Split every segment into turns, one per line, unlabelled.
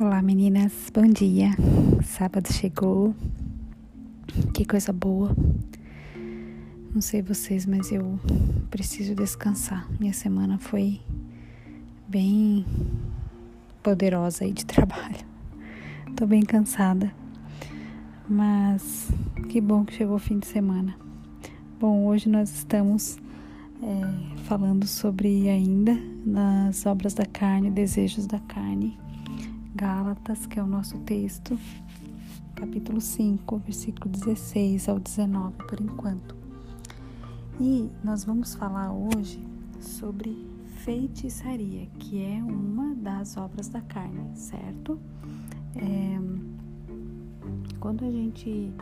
Olá meninas, bom dia. Sábado chegou. Que coisa boa. Não sei vocês, mas eu preciso descansar. Minha semana foi bem poderosa aí de trabalho. Tô bem cansada. Mas que bom que chegou o fim de semana. Bom, hoje nós estamos é, falando sobre ainda nas obras da carne, desejos da carne Gálatas, que é o nosso texto, capítulo 5, versículo 16 ao 19, por enquanto. E nós vamos falar hoje sobre feitiçaria, que é uma das obras da carne, certo? É, quando a gente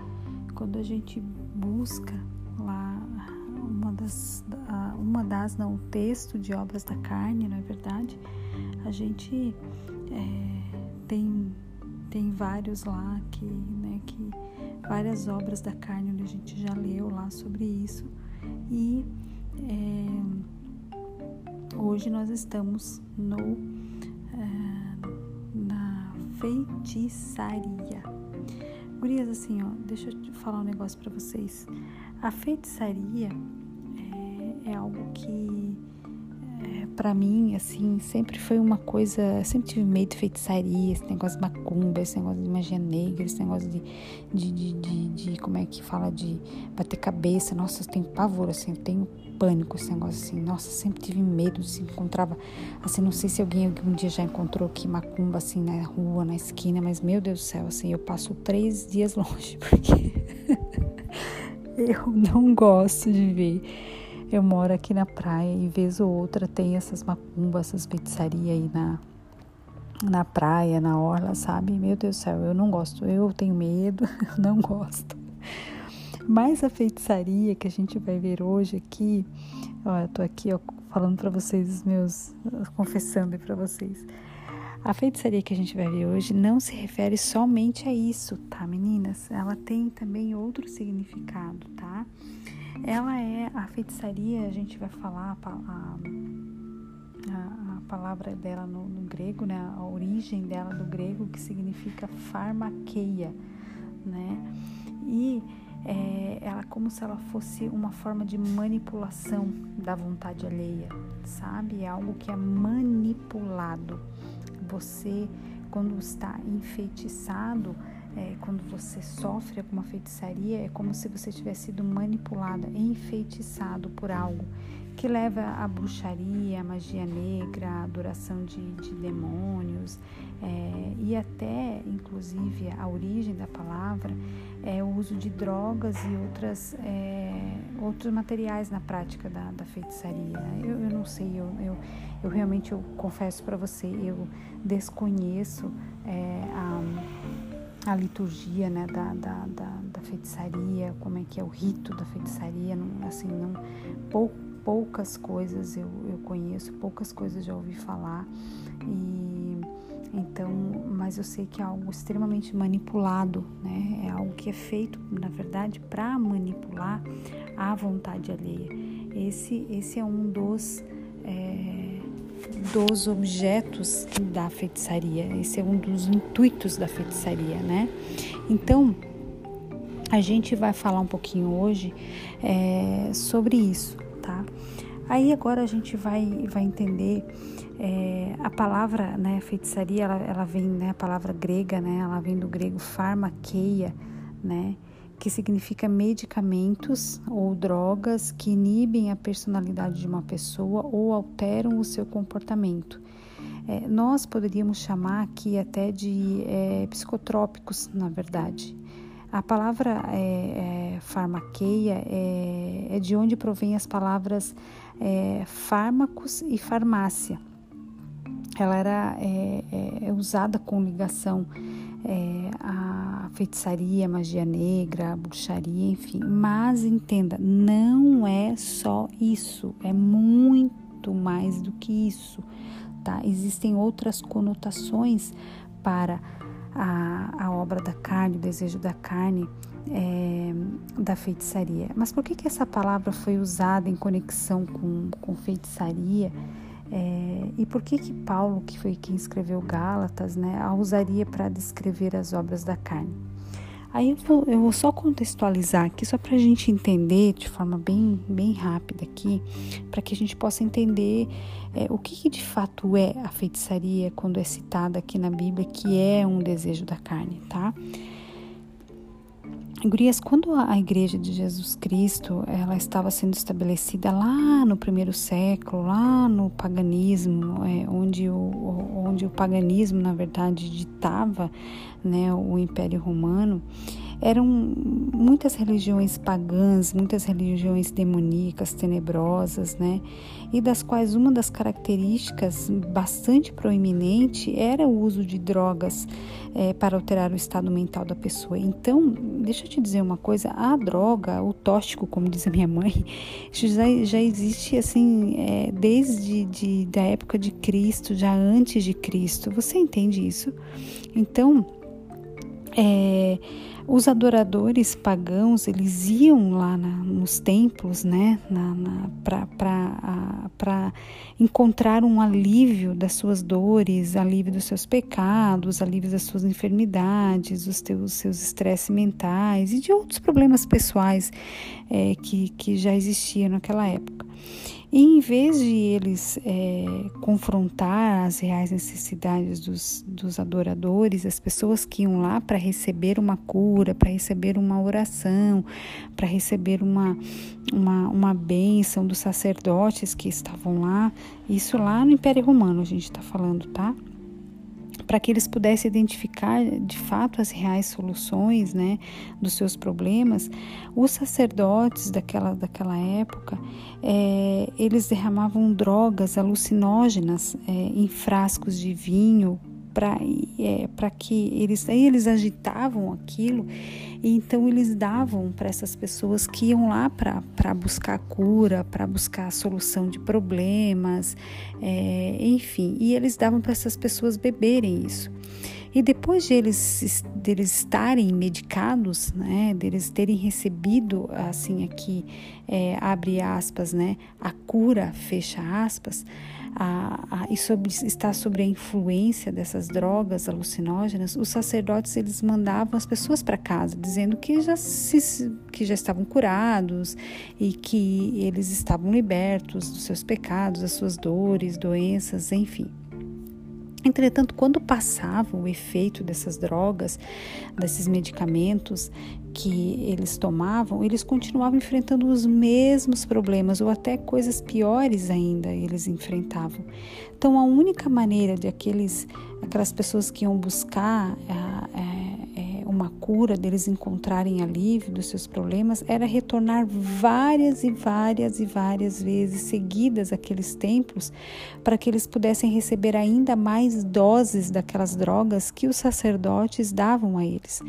quando a gente busca lá uma das uma das não o texto de obras da carne, não é verdade? A gente é, tem, tem vários lá que, né, que várias obras da carne onde a gente já leu lá sobre isso e é, hoje nós estamos no é, na feitiçaria. Gurias, assim, ó, deixa eu falar um negócio para vocês. A feitiçaria é, é algo que para mim, assim, sempre foi uma coisa. Sempre tive medo de feitiçaria, esse negócio de macumba, esse negócio de magia negra, esse negócio de, de, de, de, de como é que fala, de bater cabeça. Nossa, eu tenho pavor, assim, eu tenho pânico esse negócio assim. Nossa, sempre tive medo, se encontrava, assim, não sei se alguém algum dia já encontrou aqui macumba assim na rua, na esquina, mas meu Deus do céu, assim, eu passo três dias longe porque eu não gosto de ver. Eu moro aqui na praia e vez ou outra tem essas macumbas, essas feitiçarias aí na, na praia, na orla, sabe? Meu Deus do céu, eu não gosto. Eu tenho medo, não gosto. Mas a feitiçaria que a gente vai ver hoje aqui, ó, eu tô aqui ó, falando para vocês os meus, confessando para vocês. A feitiçaria que a gente vai ver hoje não se refere somente a isso, tá, meninas? Ela tem também outro significado, tá? Ela é a feitiçaria, a gente vai falar a, a, a palavra dela no, no, grego, né? A origem dela do grego que significa farmaqueia, né? E é, ela como se ela fosse uma forma de manipulação da vontade alheia, sabe? É algo que é manipulado. Você, quando está enfeitiçado, é, quando você sofre alguma feitiçaria, é como se você tivesse sido manipulada, enfeitiçado por algo que leva à bruxaria, à magia negra, à adoração de, de demônios é, e até, inclusive, a origem da palavra é o uso de drogas e outras, é, outros materiais na prática da, da feitiçaria. Eu, eu, não sei, eu, eu, eu realmente eu confesso para você, eu desconheço é, a liturgia né, da, da, da, da, feitiçaria, como é que é o rito da feitiçaria, não, assim, não, pou, poucas coisas eu, eu conheço, poucas coisas já ouvi falar, e então, mas eu sei que é algo extremamente manipulado, né? É algo que é feito, na verdade, para manipular a vontade alheia. Esse, esse é um dos é, dos objetos da feitiçaria. Esse é um dos intuitos da feitiçaria, né? Então, a gente vai falar um pouquinho hoje é, sobre isso, tá? Aí agora a gente vai, vai entender é, a palavra, né, feitiçaria, ela, ela vem, né, a palavra grega, né, ela vem do grego pharmakeia, né, que significa medicamentos ou drogas que inibem a personalidade de uma pessoa ou alteram o seu comportamento. É, nós poderíamos chamar aqui até de é, psicotrópicos, na verdade. A palavra é, é, farmaqueia é, é, de onde provém as palavras é, fármacos e farmácia. Ela era é, é, usada com ligação é, a feitiçaria, a magia negra, a bruxaria, enfim. Mas entenda, não é só isso, é muito mais do que isso, tá? Existem outras conotações para a, a obra da carne, o desejo da carne, é, da feitiçaria. Mas por que, que essa palavra foi usada em conexão com, com feitiçaria? É, e por que que Paulo, que foi quem escreveu Gálatas, né, a usaria para descrever as obras da carne? Aí eu vou, eu vou só contextualizar aqui, só para a gente entender de forma bem, bem rápida aqui, para que a gente possa entender é, o que, que, de fato é a feitiçaria quando é citada aqui na Bíblia, que é um desejo da carne, tá? Gurias, quando a igreja de Jesus Cristo ela estava sendo estabelecida lá no primeiro século, lá no paganismo, é, onde, o, onde o paganismo, na verdade, ditava né, o Império Romano, eram muitas religiões pagãs, muitas religiões demoníacas, tenebrosas, né? E das quais uma das características bastante proeminente era o uso de drogas é, para alterar o estado mental da pessoa. Então, deixa eu te dizer uma coisa: a droga, o tóxico, como diz a minha mãe, já, já existe assim é, desde de, da época de Cristo, já antes de Cristo. Você entende isso? Então, é, os adoradores pagãos eles iam lá na, nos templos, né, para encontrar um alívio das suas dores, alívio dos seus pecados, alívio das suas enfermidades, os teus seus estresses mentais e de outros problemas pessoais é, que, que já existiam naquela época. E em vez de eles é, confrontar as reais necessidades dos, dos adoradores, as pessoas que iam lá para receber uma cura, para receber uma oração, para receber uma, uma, uma bênção dos sacerdotes que estavam lá, isso lá no Império Romano a gente está falando, tá? Para que eles pudessem identificar de fato as reais soluções né, dos seus problemas, os sacerdotes daquela, daquela época, é, eles derramavam drogas alucinógenas é, em frascos de vinho para é, que eles, aí eles agitavam aquilo e então eles davam para essas pessoas que iam lá para buscar cura, para buscar solução de problemas, é, enfim, e eles davam para essas pessoas beberem isso. E depois de eles, de eles estarem medicados, né, deles terem recebido, assim aqui, é, abre aspas, né, a cura, fecha aspas, a, a, e sobre, está sobre a influência dessas drogas alucinógenas, os sacerdotes eles mandavam as pessoas para casa, dizendo que já, se, que já estavam curados e que eles estavam libertos dos seus pecados, das suas dores, doenças, enfim. Entretanto, quando passava o efeito dessas drogas, desses medicamentos que eles tomavam, eles continuavam enfrentando os mesmos problemas ou até coisas piores ainda eles enfrentavam. Então, a única maneira de aqueles, aquelas pessoas que iam buscar uma cura, deles encontrarem alívio dos seus problemas, era retornar várias e várias e várias vezes seguidas àqueles templos para que eles pudessem receber ainda mais doses daquelas drogas que os sacerdotes davam a eles.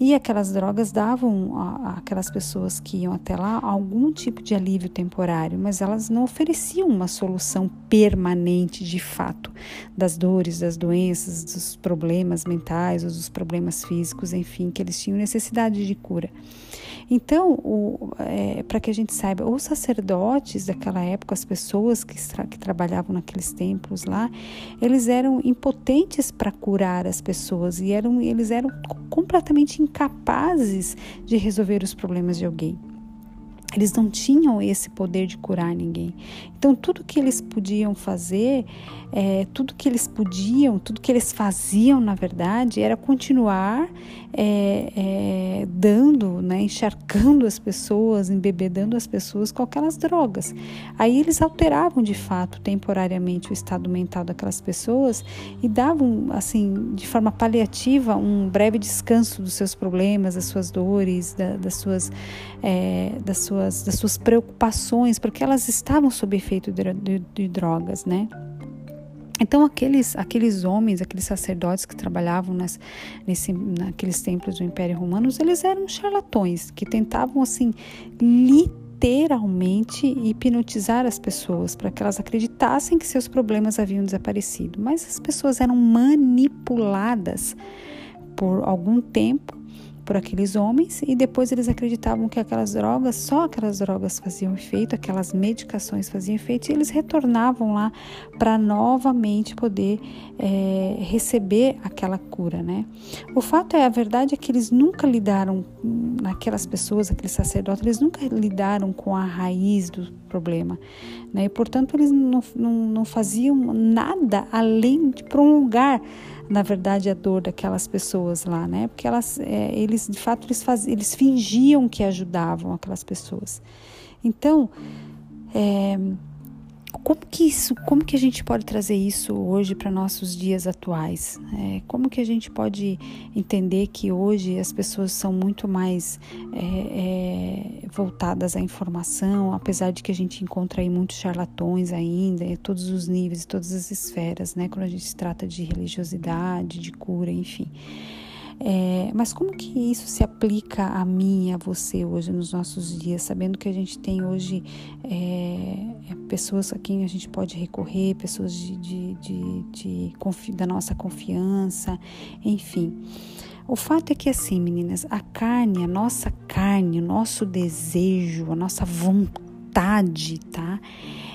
E aquelas drogas davam àquelas pessoas que iam até lá algum tipo de alívio temporário, mas elas não ofereciam uma solução permanente de fato das dores, das doenças, dos problemas mentais ou dos problemas físicos, enfim, que eles tinham necessidade de cura. Então, é, para que a gente saiba, os sacerdotes daquela época, as pessoas que, que trabalhavam naqueles templos lá, eles eram impotentes para curar as pessoas e eram, eles eram completamente incapazes de resolver os problemas de alguém. Eles não tinham esse poder de curar ninguém. Então, tudo que eles podiam fazer, é, tudo que eles podiam, tudo que eles faziam, na verdade, era continuar é, é, dando, né, encharcando as pessoas, embebedando as pessoas com aquelas drogas. Aí eles alteravam, de fato, temporariamente o estado mental daquelas pessoas e davam, assim, de forma paliativa, um breve descanso dos seus problemas, das suas dores, da, das suas, é, das suas das suas preocupações, porque elas estavam sob efeito de, de, de drogas, né? Então aqueles aqueles homens, aqueles sacerdotes que trabalhavam nas, nesse, naqueles templos do Império Romano, eles eram charlatões que tentavam assim literalmente hipnotizar as pessoas para que elas acreditassem que seus problemas haviam desaparecido. Mas as pessoas eram manipuladas por algum tempo por aqueles homens e depois eles acreditavam que aquelas drogas, só aquelas drogas faziam efeito, aquelas medicações faziam efeito e eles retornavam lá para novamente poder é, receber aquela cura, né? O fato é, a verdade é que eles nunca lidaram, aquelas pessoas, aqueles sacerdotes, eles nunca lidaram com a raiz do problema, né? E, portanto, eles não, não, não faziam nada além de prolongar na verdade a dor daquelas pessoas lá, né? Porque elas, é, eles de fato eles, faz, eles fingiam que ajudavam aquelas pessoas. Então, é, como que isso, como que a gente pode trazer isso hoje para nossos dias atuais? É, como que a gente pode entender que hoje as pessoas são muito mais é, é, voltadas à informação, apesar de que a gente encontra aí muitos charlatões ainda, em todos os níveis, todas as esferas, né? Quando a gente se trata de religiosidade, de cura, enfim. É, mas como que isso se aplica a mim e a você hoje nos nossos dias, sabendo que a gente tem hoje é, é pessoas a quem a gente pode recorrer, pessoas de, de, de, de da nossa confiança, enfim. O fato é que assim, meninas, a carne, a nossa carne, o nosso desejo, a nossa vontade, tá?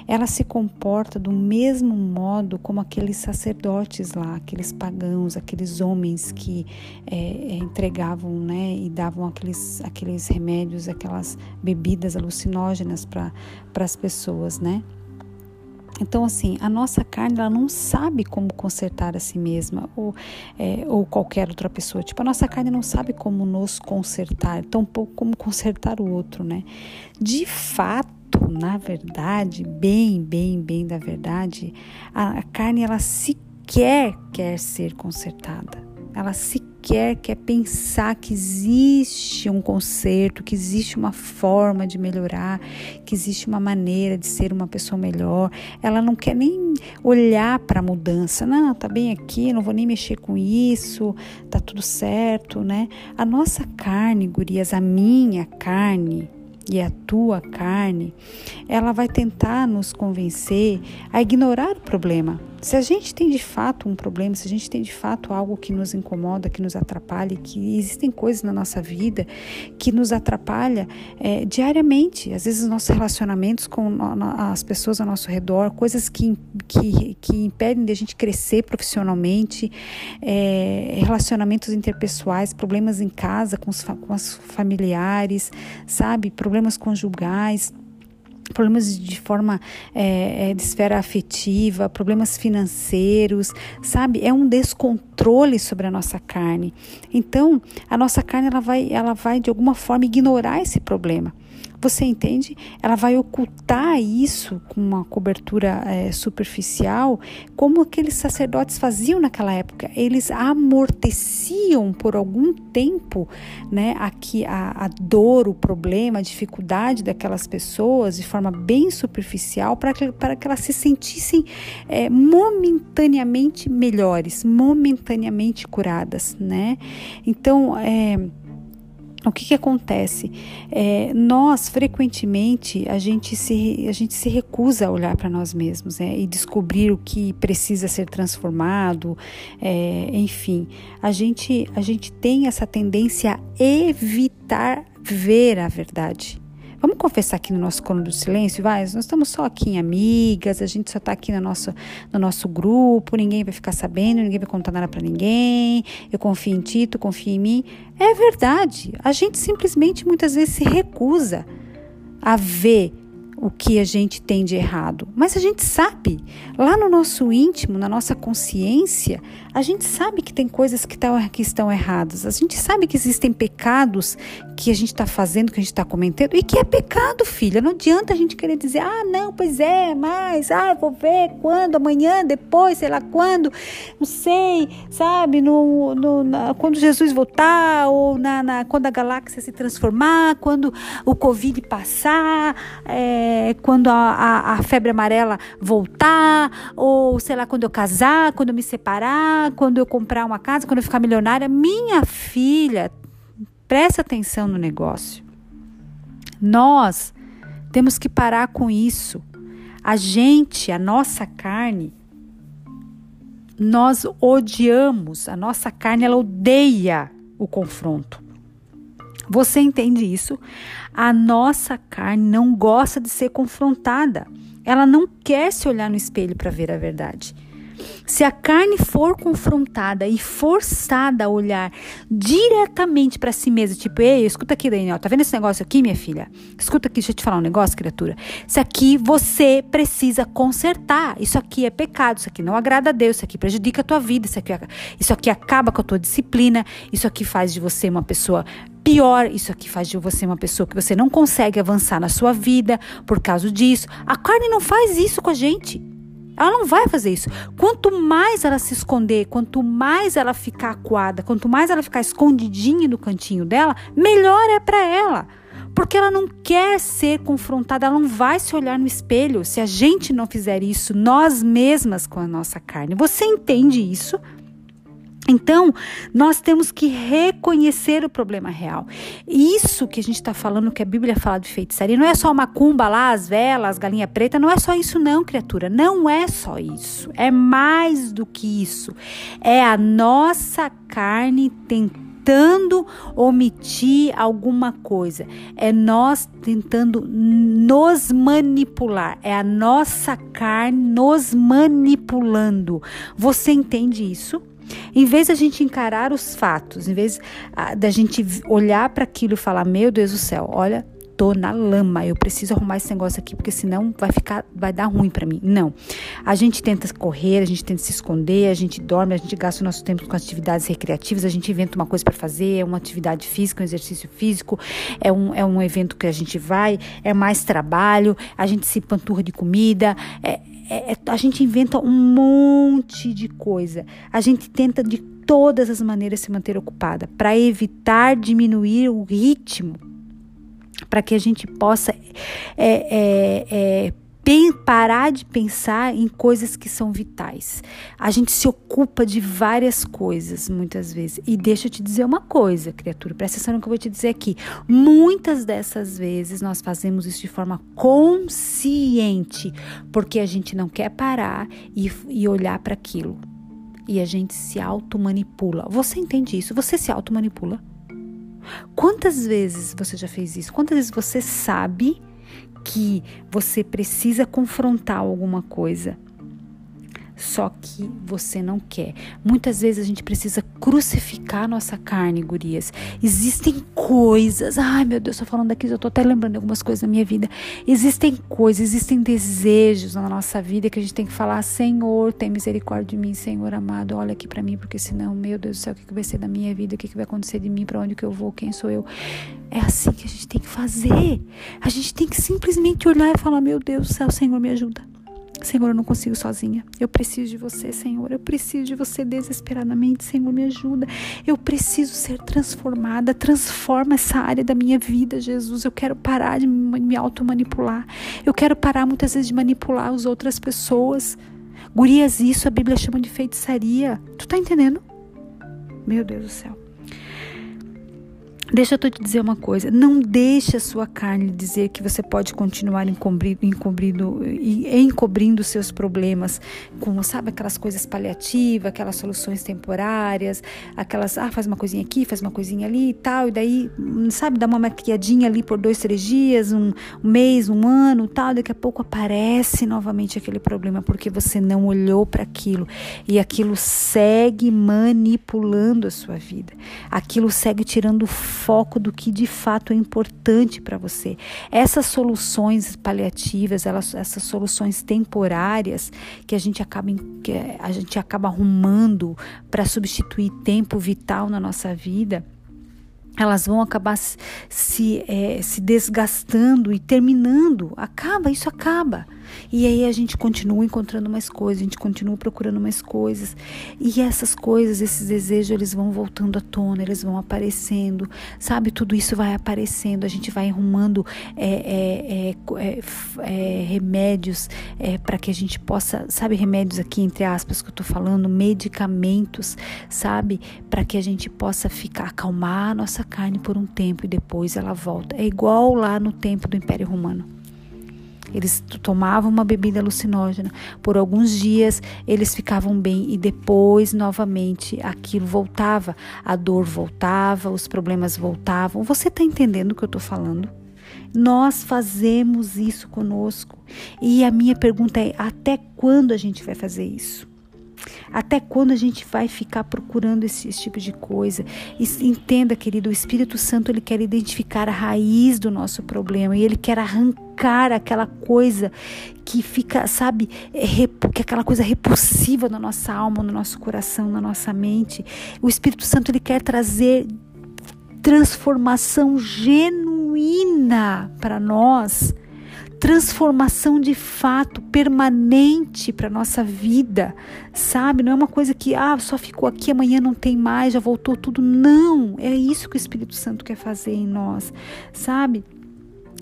Ela se comporta do mesmo modo como aqueles sacerdotes lá, aqueles pagãos, aqueles homens que é, é, entregavam né, e davam aqueles, aqueles remédios, aquelas bebidas alucinógenas para as pessoas, né? Então, assim, a nossa carne ela não sabe como consertar a si mesma ou, é, ou qualquer outra pessoa. Tipo, a nossa carne não sabe como nos consertar, tampouco como consertar o outro, né? De fato, na verdade, bem, bem, bem da verdade, a, a carne ela sequer quer ser consertada. Ela sequer quer pensar que existe um conserto, que existe uma forma de melhorar, que existe uma maneira de ser uma pessoa melhor. Ela não quer nem olhar para a mudança. Não, tá bem aqui, não vou nem mexer com isso, tá tudo certo, né? A nossa carne, gurias, a minha carne, e a tua carne, ela vai tentar nos convencer a ignorar o problema, se a gente tem de fato um problema, se a gente tem de fato algo que nos incomoda, que nos atrapalha, que existem coisas na nossa vida que nos atrapalha é, diariamente, às vezes nossos relacionamentos com as pessoas ao nosso redor, coisas que, que, que impedem de a gente crescer profissionalmente, é, relacionamentos interpessoais, problemas em casa com os, com os familiares, sabe, problemas conjugais problemas de forma é, é, de esfera afetiva, problemas financeiros, sabe? É um descontrole sobre a nossa carne. Então, a nossa carne ela vai, ela vai de alguma forma ignorar esse problema. Você entende? Ela vai ocultar isso com uma cobertura é, superficial, como aqueles sacerdotes faziam naquela época. Eles amorteciam por algum tempo né, aqui a, a dor, o problema, a dificuldade daquelas pessoas de forma bem superficial para que, para que elas se sentissem é, momentaneamente melhores, momentaneamente curadas. Né? Então, é o que, que acontece? É, nós, frequentemente, a gente, se, a gente se recusa a olhar para nós mesmos é, e descobrir o que precisa ser transformado, é, enfim. A gente, a gente tem essa tendência a evitar ver a verdade. Vamos confessar aqui no nosso colo do silêncio, vai? Nós estamos só aqui em amigas, a gente só está aqui no nosso, no nosso grupo, ninguém vai ficar sabendo, ninguém vai contar nada para ninguém. Eu confio em ti, tu confia em mim. É verdade. A gente simplesmente muitas vezes se recusa a ver o que a gente tem de errado, mas a gente sabe, lá no nosso íntimo, na nossa consciência, a gente sabe que tem coisas que, tá, que estão erradas, a gente sabe que existem pecados que a gente está fazendo, que a gente está cometendo, e que é pecado, filha. Não adianta a gente querer dizer, ah, não, pois é, mas, ah, vou ver quando, amanhã, depois, sei lá quando, não sei, sabe, no, no na, quando Jesus voltar, ou na, na, quando a galáxia se transformar, quando o Covid passar, é, quando a, a, a, febre amarela voltar, ou sei lá, quando eu casar, quando eu me separar, quando eu comprar uma casa, quando eu ficar milionária. Minha filha, presta atenção no negócio. Nós temos que parar com isso. A gente, a nossa carne, nós odiamos, a nossa carne ela odeia o confronto. Você entende isso? A nossa carne não gosta de ser confrontada. Ela não quer se olhar no espelho para ver a verdade. Se a carne for confrontada e forçada a olhar diretamente para si mesma, tipo, ei, escuta aqui, Daniel, tá vendo esse negócio aqui, minha filha? Escuta aqui, deixa eu te falar um negócio, criatura. Isso aqui você precisa consertar. Isso aqui é pecado, isso aqui não agrada a Deus, isso aqui prejudica a tua vida, isso aqui, isso aqui acaba com a tua disciplina, isso aqui faz de você uma pessoa pior, isso aqui faz de você uma pessoa que você não consegue avançar na sua vida por causa disso. A carne não faz isso com a gente. Ela não vai fazer isso. Quanto mais ela se esconder, quanto mais ela ficar acuada, quanto mais ela ficar escondidinha no cantinho dela, melhor é para ela. Porque ela não quer ser confrontada, ela não vai se olhar no espelho se a gente não fizer isso nós mesmas com a nossa carne. Você entende isso? Então, nós temos que reconhecer o problema real. Isso que a gente está falando, que a Bíblia fala de feitiçaria, não é só macumba lá, as velas, galinha preta, não é só isso, não, criatura. Não é só isso. É mais do que isso. É a nossa carne tentando omitir alguma coisa. É nós tentando nos manipular. É a nossa carne nos manipulando. Você entende isso? Em vez da gente encarar os fatos, em vez ah, da gente olhar para aquilo e falar: Meu Deus do céu, olha, tô na lama, eu preciso arrumar esse negócio aqui porque senão vai ficar, vai dar ruim para mim. Não. A gente tenta correr, a gente tenta se esconder, a gente dorme, a gente gasta o nosso tempo com atividades recreativas, a gente inventa uma coisa para fazer, é uma atividade física, um exercício físico, é um, é um evento que a gente vai, é mais trabalho, a gente se panturra de comida, é, é, é, a gente inventa um monte de coisa. A gente tenta de todas as maneiras se manter ocupada para evitar diminuir o ritmo, para que a gente possa é, é, é parar de pensar em coisas que são vitais. A gente se ocupa de várias coisas muitas vezes. E deixa eu te dizer uma coisa, criatura, presta atenção no que eu vou te dizer aqui. Muitas dessas vezes nós fazemos isso de forma consciente, porque a gente não quer parar e, e olhar para aquilo. E a gente se automanipula. Você entende isso? Você se automanipula? Quantas vezes você já fez isso? Quantas vezes você sabe que você precisa confrontar alguma coisa, só que você não quer. Muitas vezes a gente precisa crucificar nossa carne, gurias. Existem coisas, ai meu Deus, tô falando daqui, eu tô até lembrando algumas coisas da minha vida. Existem coisas, existem desejos na nossa vida que a gente tem que falar: Senhor, tem misericórdia de mim, Senhor amado, olha aqui para mim, porque senão, meu Deus do céu, o que, que vai ser da minha vida? O que, que vai acontecer de mim? Para onde que eu vou? Quem sou eu? É assim que a gente tem que fazer. A gente tem que simplesmente olhar e falar: Meu Deus do céu, Senhor, me ajuda. Senhor, eu não consigo sozinha. Eu preciso de você, Senhor. Eu preciso de você desesperadamente. Senhor, me ajuda. Eu preciso ser transformada. Transforma essa área da minha vida, Jesus. Eu quero parar de me auto-manipular. Eu quero parar muitas vezes de manipular as outras pessoas. Gurias, isso a Bíblia chama de feitiçaria. Tu tá entendendo? Meu Deus do céu. Deixa eu te dizer uma coisa, não deixe a sua carne dizer que você pode continuar encobrindo, encobrindo, encobrindo seus problemas com, sabe, aquelas coisas paliativas, aquelas soluções temporárias, aquelas, ah, faz uma coisinha aqui, faz uma coisinha ali e tal, e daí, sabe, dá uma maquiadinha ali por dois, três dias, um, um mês, um ano tal, daqui a pouco aparece novamente aquele problema porque você não olhou para aquilo. E aquilo segue manipulando a sua vida, aquilo segue tirando foco do que de fato é importante para você. Essas soluções paliativas, elas, essas soluções temporárias que a gente acaba, a gente acaba arrumando para substituir tempo vital na nossa vida elas vão acabar se, é, se desgastando e terminando. Acaba, isso acaba. E aí a gente continua encontrando mais coisas, a gente continua procurando mais coisas. E essas coisas, esses desejos, eles vão voltando à tona, eles vão aparecendo, sabe? Tudo isso vai aparecendo, a gente vai arrumando é, é, é, é, é remédios é, para que a gente possa, sabe, remédios aqui, entre aspas, que eu tô falando, medicamentos, sabe? Para que a gente possa ficar, acalmar a nossa carne por um tempo e depois ela volta. É igual lá no tempo do Império Romano Eles tomavam uma bebida alucinógena. Por alguns dias eles ficavam bem e depois novamente aquilo voltava, a dor voltava, os problemas voltavam. Você está entendendo o que eu estou falando? Nós fazemos isso conosco. E a minha pergunta é: até quando a gente vai fazer isso? Até quando a gente vai ficar procurando esse, esse, tipo de coisa? E entenda, querido, o Espírito Santo ele quer identificar a raiz do nosso problema e ele quer arrancar aquela coisa que fica, sabe, é, que é aquela coisa repulsiva na nossa alma, no nosso coração, na nossa mente. O Espírito Santo ele quer trazer transformação genuína para nós transformação de fato permanente para nossa vida, sabe? Não é uma coisa que ah, só ficou aqui, amanhã não tem mais, já voltou tudo. Não, é isso que o Espírito Santo quer fazer em nós, sabe?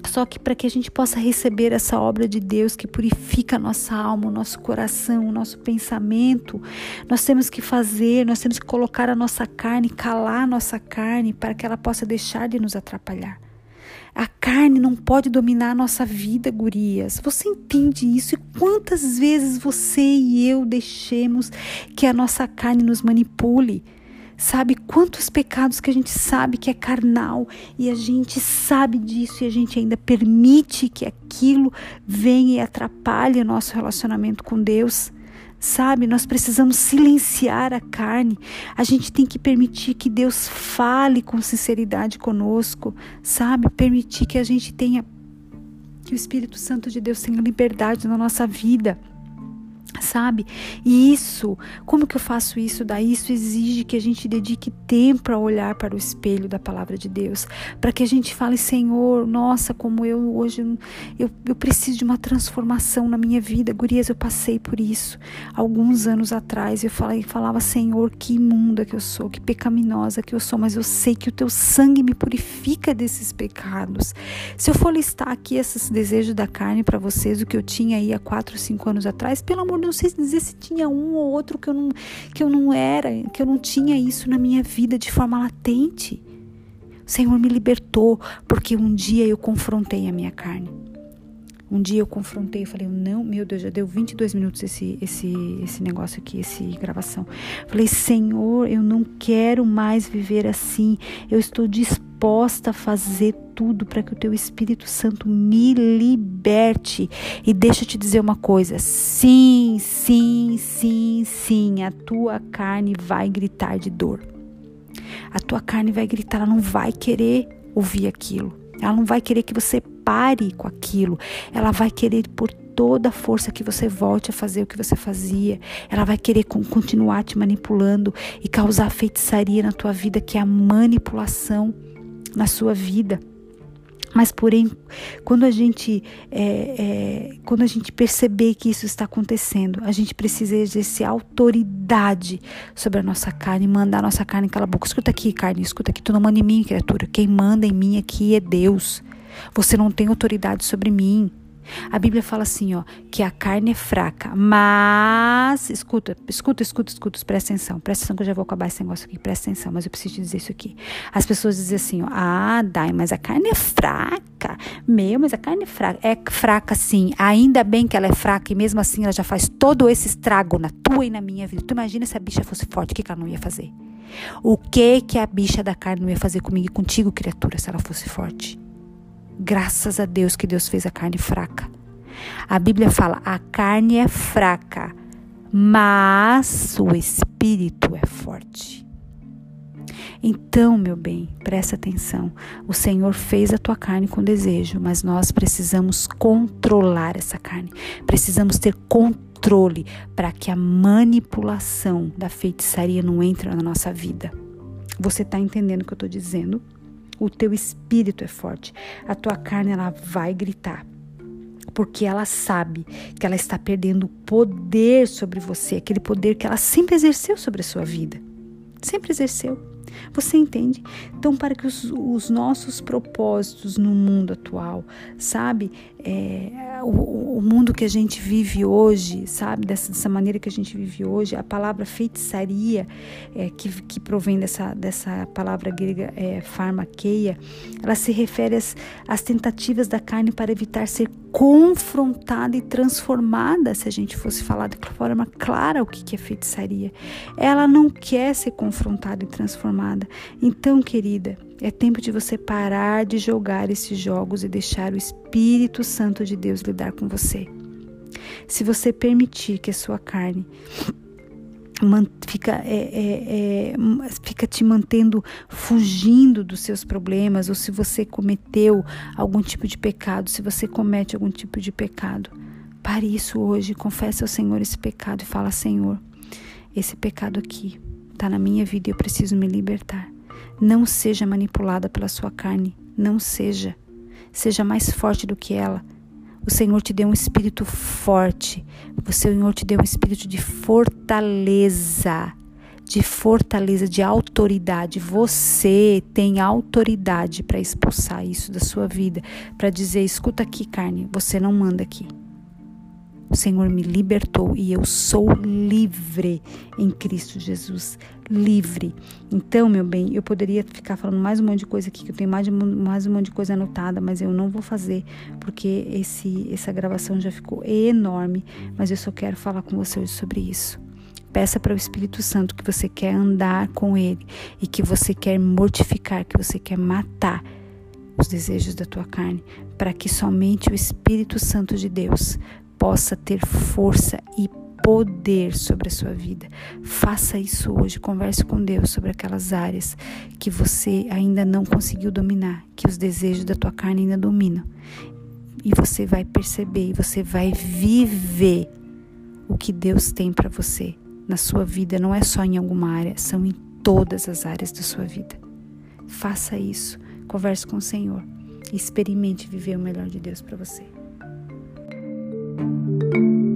Só que para que a gente possa receber essa obra de Deus que purifica a nossa alma, o nosso coração, o nosso pensamento, nós temos que fazer, nós temos que colocar a nossa carne, calar a nossa carne para que ela possa deixar de nos atrapalhar. A carne não pode dominar a nossa vida, gurias. Você entende isso? E quantas vezes você e eu deixemos que a nossa carne nos manipule? Sabe quantos pecados que a gente sabe que é carnal e a gente sabe disso e a gente ainda permite que aquilo venha e atrapalhe o nosso relacionamento com Deus? Sabe, nós precisamos silenciar a carne. A gente tem que permitir que Deus fale com sinceridade conosco, sabe? Permitir que a gente tenha que o Espírito Santo de Deus tenha liberdade na nossa vida sabe? E isso, como que eu faço isso? Daí isso exige que a gente dedique tempo para olhar para o espelho da palavra de Deus, para que a gente fale, Senhor, nossa, como eu hoje eu, eu preciso de uma transformação na minha vida. Gurias, eu passei por isso alguns anos atrás. Eu falei, falava, Senhor, que imunda que eu sou, que pecaminosa que eu sou, mas eu sei que o teu sangue me purifica desses pecados. Se eu for listar aqui esses desejos da carne para vocês, o que eu tinha aí há quatro, cinco anos atrás, pelo amor não sei dizer se tinha um ou outro que eu não, que eu não era, que eu não tinha isso na minha vida de forma latente. O Senhor me libertou porque um dia eu confrontei a minha carne. Um dia eu confrontei, eu falei, não, meu Deus, já deu 22 minutos esse, esse, esse negócio aqui, essa gravação. Falei, Senhor, eu não quero mais viver assim. Eu estou disposta a fazer tudo para que o teu Espírito Santo me liberte. E deixa eu te dizer uma coisa: sim, sim, sim, sim, a tua carne vai gritar de dor. A tua carne vai gritar, ela não vai querer ouvir aquilo. Ela não vai querer que você pare com aquilo. Ela vai querer por toda a força que você volte a fazer o que você fazia. Ela vai querer continuar te manipulando e causar feitiçaria na tua vida, que é a manipulação na sua vida. Mas, porém, quando a gente é, é, quando a gente perceber que isso está acontecendo, a gente precisa exercer autoridade sobre a nossa carne, mandar a nossa carne calar a boca. Escuta aqui, carne, escuta aqui, tu não manda em mim, criatura. Quem manda em mim aqui é Deus. Você não tem autoridade sobre mim. A Bíblia fala assim, ó, que a carne é fraca, mas escuta, escuta, escuta, escuta, presta atenção, presta atenção que eu já vou acabar esse negócio aqui, presta atenção, mas eu preciso te dizer isso aqui. As pessoas dizem assim, ó, ah, Dai, mas a carne é fraca. Meu, mas a carne é fraca. É fraca sim. Ainda bem que ela é fraca e mesmo assim ela já faz todo esse estrago na tua e na minha vida. Tu imagina se a bicha fosse forte, o que, que ela não ia fazer? O que que a bicha da carne não ia fazer comigo e contigo, criatura, se ela fosse forte? Graças a Deus que Deus fez a carne fraca. A Bíblia fala: a carne é fraca, mas o espírito é forte. Então, meu bem, presta atenção. O Senhor fez a tua carne com desejo, mas nós precisamos controlar essa carne. Precisamos ter controle para que a manipulação da feitiçaria não entre na nossa vida. Você está entendendo o que eu estou dizendo? O teu espírito é forte. A tua carne ela vai gritar. Porque ela sabe que ela está perdendo poder sobre você, aquele poder que ela sempre exerceu sobre a sua vida. Sempre exerceu. Você entende? Então, para que os, os nossos propósitos no mundo atual, sabe, é, o, o, mundo que a gente vive hoje, sabe, dessa, dessa, maneira que a gente vive hoje, a palavra feitiçaria, é, que, que provém dessa, dessa palavra grega é, farmaqueia, ela se refere às, às tentativas da carne para evitar ser confrontada e transformada, se a gente fosse falar de forma clara o que é feitiçaria. Ela não quer ser confrontada e transformada. Então, querida, é tempo de você parar de jogar esses jogos e deixar o Espírito Santo de Deus lidar com você. Se você permitir que a sua carne fica, é, é, é, fica te mantendo fugindo dos seus problemas, ou se você cometeu algum tipo de pecado, se você comete algum tipo de pecado, pare isso hoje, confesse ao Senhor esse pecado e fala: Senhor, esse pecado aqui está na minha vida e eu preciso me libertar. Não seja manipulada pela sua carne, não seja. Seja mais forte do que ela. O Senhor te deu um espírito forte. O Senhor te deu um espírito de fortaleza. De fortaleza, de autoridade. Você tem autoridade para expulsar isso da sua vida. Para dizer: escuta aqui, carne, você não manda aqui. O Senhor me libertou e eu sou livre em Cristo Jesus. Livre. Então, meu bem, eu poderia ficar falando mais um monte de coisa aqui, que eu tenho mais, mais um monte de coisa anotada, mas eu não vou fazer, porque esse, essa gravação já ficou enorme. Mas eu só quero falar com você hoje sobre isso. Peça para o Espírito Santo que você quer andar com Ele e que você quer mortificar, que você quer matar os desejos da tua carne, para que somente o Espírito Santo de Deus possa ter força e poder sobre a sua vida. Faça isso hoje, converse com Deus sobre aquelas áreas que você ainda não conseguiu dominar, que os desejos da tua carne ainda dominam. E você vai perceber, e você vai viver o que Deus tem para você na sua vida, não é só em alguma área, são em todas as áreas da sua vida. Faça isso, converse com o Senhor, experimente viver o melhor de Deus para você. Thank you.